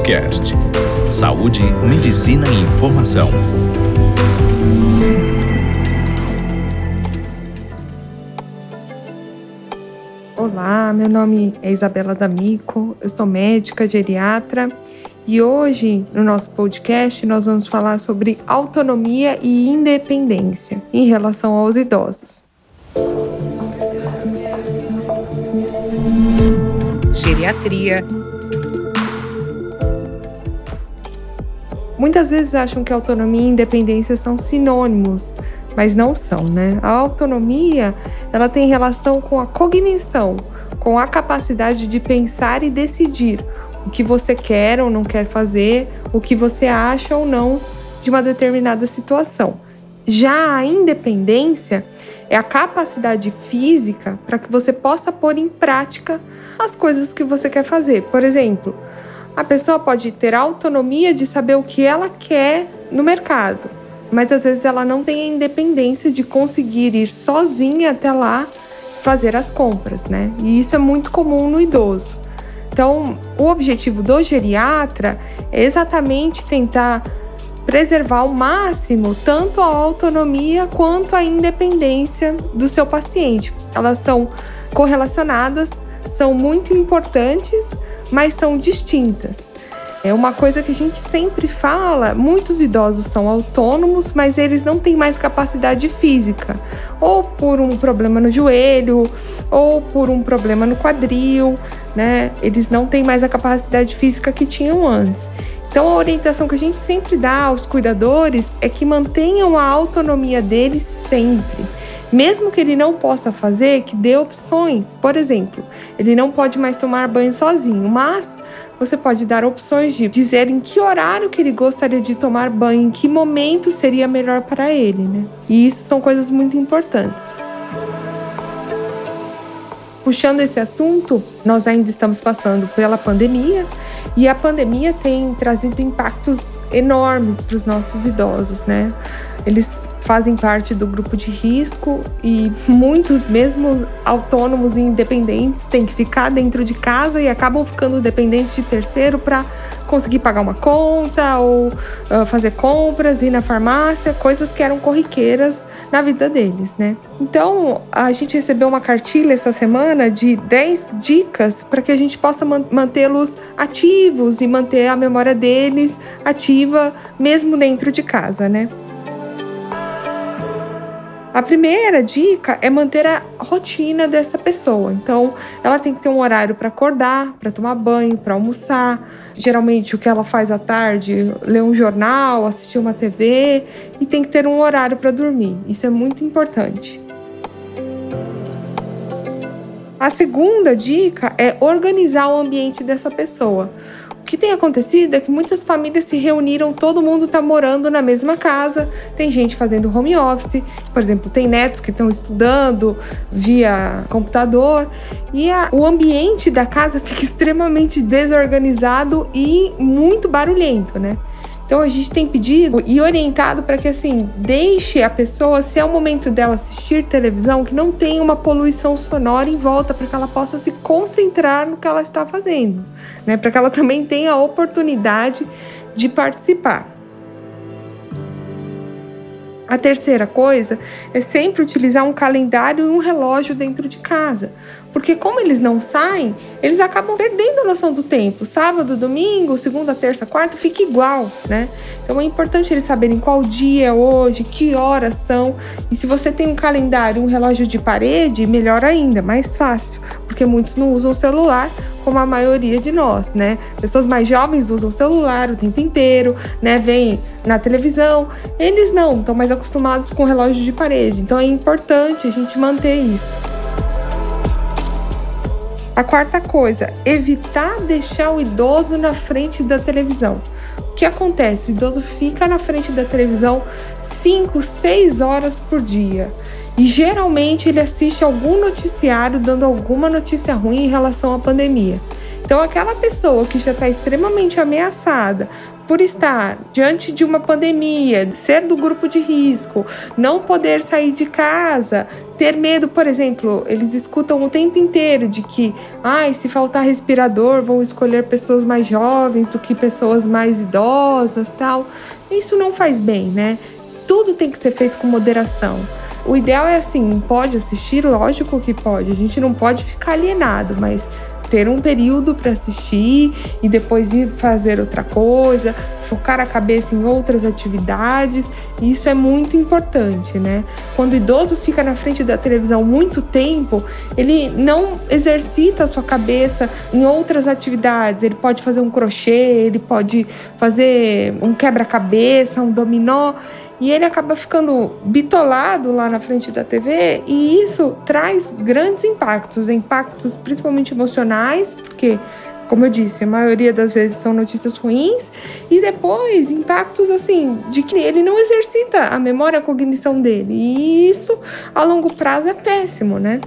Cast. Saúde, medicina e informação. Olá, meu nome é Isabela D'Amico, eu sou médica geriatra e hoje no nosso podcast nós vamos falar sobre autonomia e independência em relação aos idosos. Geriatria. Muitas vezes acham que autonomia e independência são sinônimos, mas não são, né? A autonomia, ela tem relação com a cognição, com a capacidade de pensar e decidir o que você quer ou não quer fazer, o que você acha ou não de uma determinada situação. Já a independência é a capacidade física para que você possa pôr em prática as coisas que você quer fazer. Por exemplo, a pessoa pode ter autonomia de saber o que ela quer no mercado, mas às vezes ela não tem a independência de conseguir ir sozinha até lá fazer as compras, né? E isso é muito comum no idoso. Então, o objetivo do geriatra é exatamente tentar preservar ao máximo tanto a autonomia quanto a independência do seu paciente. Elas são correlacionadas, são muito importantes, mas são distintas. É uma coisa que a gente sempre fala: muitos idosos são autônomos, mas eles não têm mais capacidade física, ou por um problema no joelho, ou por um problema no quadril, né? Eles não têm mais a capacidade física que tinham antes. Então, a orientação que a gente sempre dá aos cuidadores é que mantenham a autonomia deles sempre. Mesmo que ele não possa fazer, que dê opções. Por exemplo, ele não pode mais tomar banho sozinho, mas você pode dar opções de dizer em que horário que ele gostaria de tomar banho, em que momento seria melhor para ele, né? E isso são coisas muito importantes. Puxando esse assunto, nós ainda estamos passando pela pandemia e a pandemia tem trazido impactos enormes para os nossos idosos, né? Eles fazem parte do grupo de risco e muitos, mesmo autônomos e independentes, têm que ficar dentro de casa e acabam ficando dependentes de terceiro para conseguir pagar uma conta ou uh, fazer compras, ir na farmácia, coisas que eram corriqueiras na vida deles, né? Então, a gente recebeu uma cartilha essa semana de 10 dicas para que a gente possa mantê-los ativos e manter a memória deles ativa mesmo dentro de casa, né? A primeira dica é manter a rotina dessa pessoa. Então, ela tem que ter um horário para acordar, para tomar banho, para almoçar. Geralmente, o que ela faz à tarde, ler um jornal, assistir uma TV e tem que ter um horário para dormir. Isso é muito importante. A segunda dica é organizar o ambiente dessa pessoa. Que tem acontecido é que muitas famílias se reuniram, todo mundo está morando na mesma casa, tem gente fazendo home office, por exemplo, tem netos que estão estudando via computador e a, o ambiente da casa fica extremamente desorganizado e muito barulhento, né? Então a gente tem pedido e orientado para que assim deixe a pessoa, se é o momento dela assistir televisão, que não tenha uma poluição sonora em volta, para que ela possa se concentrar no que ela está fazendo, né? Para que ela também tenha a oportunidade de participar. A terceira coisa é sempre utilizar um calendário e um relógio dentro de casa. Porque como eles não saem, eles acabam perdendo a noção do tempo. Sábado, domingo, segunda, terça, quarta, fica igual, né? Então é importante eles saberem qual dia é hoje, que horas são. E se você tem um calendário, um relógio de parede, melhor ainda, mais fácil. Porque muitos não usam o celular como a maioria de nós, né? Pessoas mais jovens usam o celular o tempo inteiro, né? Vêm na televisão. Eles não, estão mais acostumados com relógio de parede. Então é importante a gente manter isso. A quarta coisa, evitar deixar o idoso na frente da televisão. O que acontece? O idoso fica na frente da televisão 5, 6 horas por dia. E geralmente ele assiste algum noticiário dando alguma notícia ruim em relação à pandemia. Então, aquela pessoa que já está extremamente ameaçada por estar diante de uma pandemia, ser do grupo de risco, não poder sair de casa, ter medo, por exemplo, eles escutam o tempo inteiro de que, ai, ah, se faltar respirador, vão escolher pessoas mais jovens do que pessoas mais idosas, tal. Isso não faz bem, né? Tudo tem que ser feito com moderação. O ideal é assim, pode assistir, lógico que pode. A gente não pode ficar alienado, mas ter um período para assistir e depois ir fazer outra coisa, focar a cabeça em outras atividades. Isso é muito importante, né? Quando o idoso fica na frente da televisão muito tempo, ele não exercita a sua cabeça em outras atividades. Ele pode fazer um crochê, ele pode fazer um quebra-cabeça, um dominó e ele acaba ficando bitolado lá na frente da TV e isso traz grandes impactos, impactos principalmente emocionais, porque como eu disse, a maioria das vezes são notícias ruins, e depois impactos assim, de que ele não exercita a memória, a cognição dele. E isso a longo prazo é péssimo, né?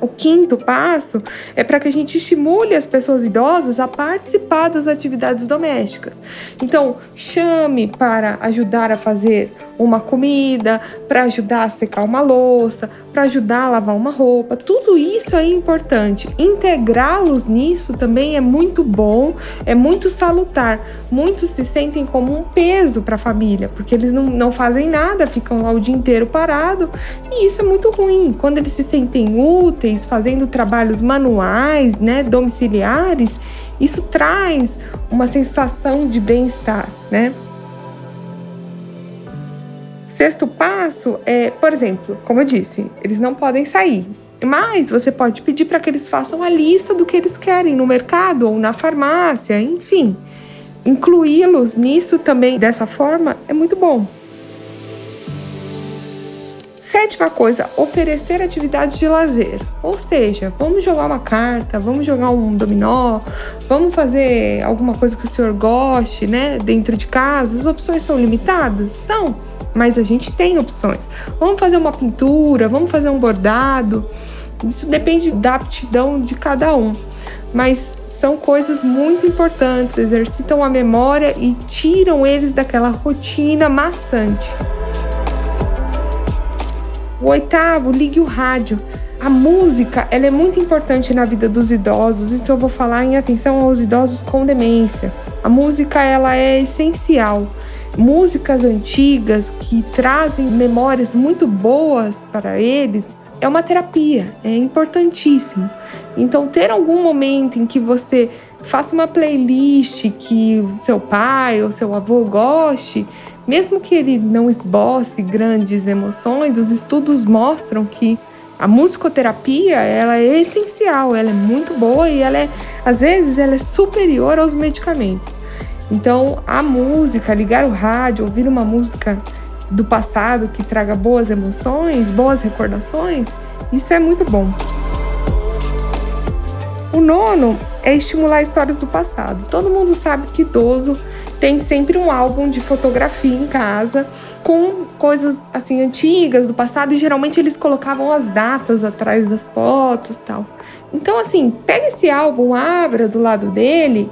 O quinto passo é para que a gente estimule as pessoas idosas a participar das atividades domésticas. Então, chame para ajudar a fazer uma comida, para ajudar a secar uma louça, para ajudar a lavar uma roupa. Tudo isso é importante. Integrá-los nisso também é muito bom, é muito salutar. Muitos se sentem como um peso para a família, porque eles não, não fazem nada, ficam lá o dia inteiro parado, e isso é muito ruim. Quando eles se sentem úteis, fazendo trabalhos manuais, né, domiciliares, isso traz uma sensação de bem-estar, né? Sexto passo é, por exemplo, como eu disse, eles não podem sair. Mas você pode pedir para que eles façam a lista do que eles querem no mercado ou na farmácia, enfim. Incluí-los nisso também dessa forma é muito bom. Sétima coisa, oferecer atividades de lazer. Ou seja, vamos jogar uma carta, vamos jogar um dominó, vamos fazer alguma coisa que o senhor goste, né? Dentro de casa. As opções são limitadas? São mas a gente tem opções. Vamos fazer uma pintura, vamos fazer um bordado. Isso depende da aptidão de cada um, mas são coisas muito importantes, exercitam a memória e tiram eles daquela rotina maçante. O oitavo, ligue o rádio. A música, ela é muito importante na vida dos idosos, isso eu vou falar em atenção aos idosos com demência. A música, ela é essencial músicas antigas que trazem memórias muito boas para eles, é uma terapia, é importantíssimo. Então, ter algum momento em que você faça uma playlist que seu pai ou seu avô goste, mesmo que ele não esboce grandes emoções, os estudos mostram que a musicoterapia ela é essencial, ela é muito boa e ela é, às vezes, ela é superior aos medicamentos. Então, a música, ligar o rádio, ouvir uma música do passado que traga boas emoções, boas recordações, isso é muito bom. O nono é estimular histórias do passado. Todo mundo sabe que idoso tem sempre um álbum de fotografia em casa com coisas assim antigas do passado e geralmente eles colocavam as datas atrás das fotos, tal. Então assim, pega esse álbum, abra do lado dele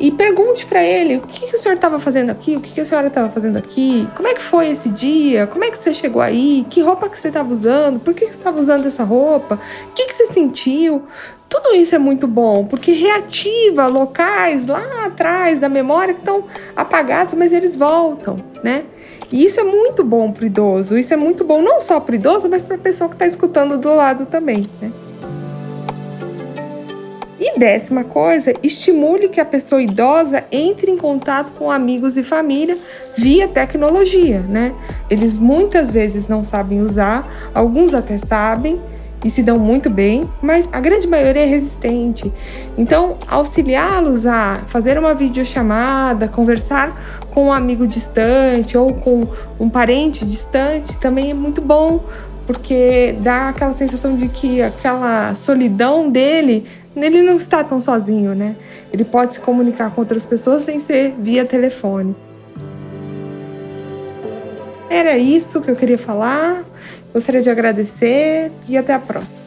e pergunte para ele o que, que, o senhor estava fazendo aqui, o que, que a senhora estava fazendo aqui, como é que foi esse dia, como é que você chegou aí, que roupa que você estava usando, por que, que você estava usando essa roupa, o que, que você sentiu. Tudo isso é muito bom, porque reativa locais lá atrás da memória que estão apagados, mas eles voltam, né? E isso é muito bom para o idoso, isso é muito bom não só para o idoso, mas para a pessoa que está escutando do lado também, né? E décima coisa, estimule que a pessoa idosa entre em contato com amigos e família via tecnologia, né? Eles muitas vezes não sabem usar, alguns até sabem e se dão muito bem, mas a grande maioria é resistente. Então, auxiliá-los a fazer uma videochamada, conversar com um amigo distante ou com um parente distante também é muito bom, porque dá aquela sensação de que aquela solidão dele, ele não está tão sozinho, né? Ele pode se comunicar com outras pessoas sem ser via telefone. Era isso que eu queria falar. Gostaria de agradecer e até a próxima.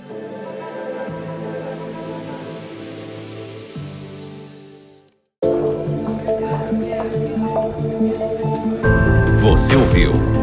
Você ouviu?